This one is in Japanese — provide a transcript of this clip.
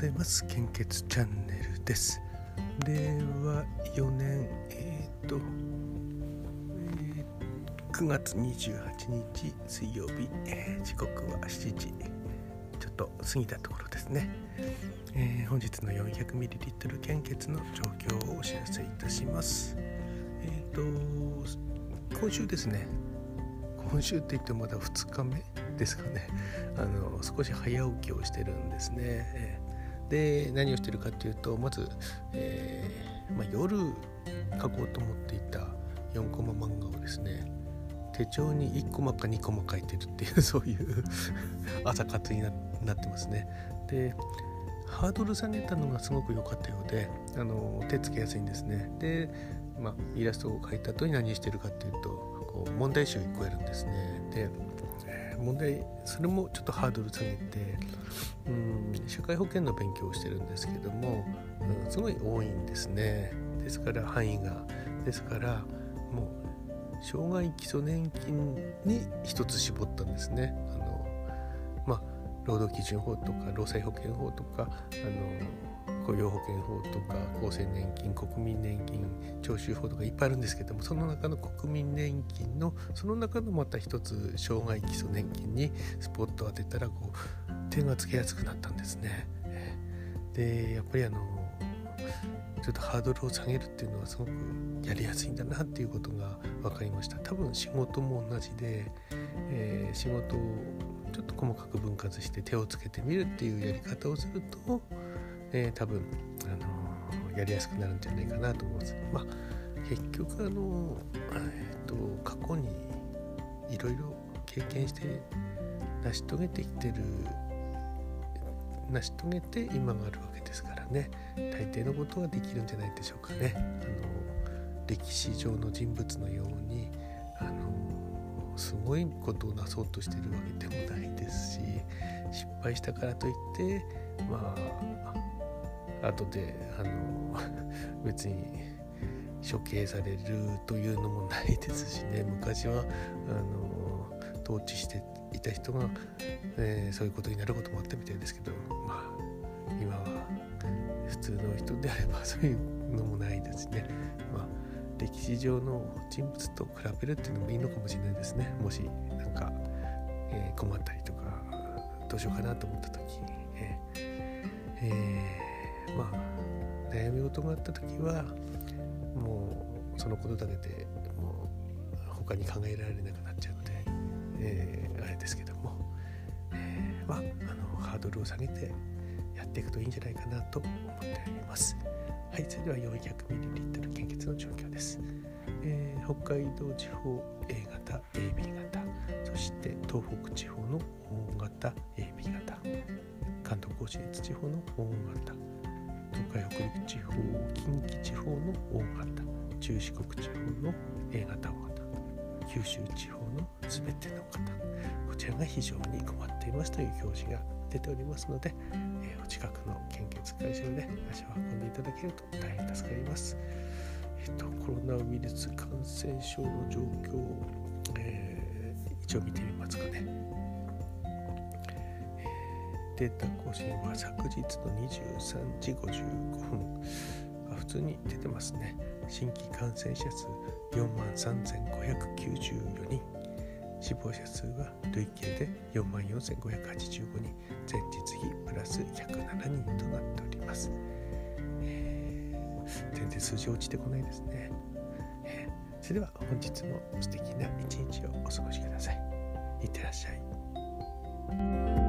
ざいます。献血チャンネルです。令和4年えっ、と、えー、9月28日水曜日、えー、時刻は7時ちょっと過ぎたところですね、えー、本日の 400ml 献血の状況をお知らせいたします。えっ、と今週ですね。今週って言ってもまだ2日目ですかね。あの少し早起きをしてるんですね。で何をしてるかっていうとまず、えー、まあ、夜書こうと思っていた4コマ漫画をですね手帳に1コマか2コマ書いてるっていう そういう朝活になってますね。でハードル下げたのがすごく良かったようであの手つけやすいんですね。で、まあ、イラストを描いた後に何してるかっていうとこう問題集1個やるんですね。で問題それもちょっとハードル下げてうん社会保険の勉強をしてるんですけども、うん、すごい多いんですね。ですから範囲が。ですからもう障害基礎年金に一つ絞ったんですね。あのまあ労働基準法とか労災保険法とかあの雇用保険法とか厚生年金国民年金徴収法とかいっぱいあるんですけどもその中の国民年金のその中のまた一つ障害基礎年金にスポットを当てたらこう点がつけやすくなったんですね。でやっぱりあのちょっとハードルを下げるっていうのはすごくやりやすいんだなっていうことが分かりました多分仕事も同じで、えー、仕事をちょっと細かく分割して手をつけてみるっていうやり方をするとえー、多分、あのー、やりやすくなるんじゃないかなと思います。まあ、結局、あの、えーと、過去にいろいろ経験して成し遂げてきてる成し遂げて今があるわけですからね大抵のことはできるんじゃないでしょうかね。あの歴史上の人物のようにあのすごいことをなそうとしてるわけでもないですし失敗したからといってまあ後であの 別に処刑されるというのもないですしね。昔はあの統治していた人が、えー、そういうことになることもあったみたいですけどまあ今は普通の人であれば そういうのもないですね。まあ歴史上の人物と比べるっていうのもいいのかもしれないですね。もしなんか、えー、困ったりとかどうしようかなと思った時、えーえーまあ悩み事があった時はもうそのことだけでもう他に考えられなくなっちゃって、えー、あれですけども、えー、まああのハードルを下げてやっていくといいんじゃないかなと思っております。はい、それでは 400ml 献血の状況です。えー、北海道地方 A 型 AB 型そして東北地方の O 型 AB 型関東甲信越地方の O 型海北陸地方近畿地方の O 型中四国地方の A 型 O 型九州地方の全ての方こちらが非常に困っていますという表示が出ておりますので、えー、お近くの献血会場で足を運んでいただけると大変助かります。えっと、コロナウイルス感染症の状況、えー、一応見てみますかね。データ更新は昨日の23時55分。あ普通に出てますね。新規感染者数4万3594人。死亡者数は累計で4万4585人。前日比プラス107人となっております、え、全然数字落ちてこないですね、え、それでは本日も素敵な一日をお過ごしください。いってらっしゃい。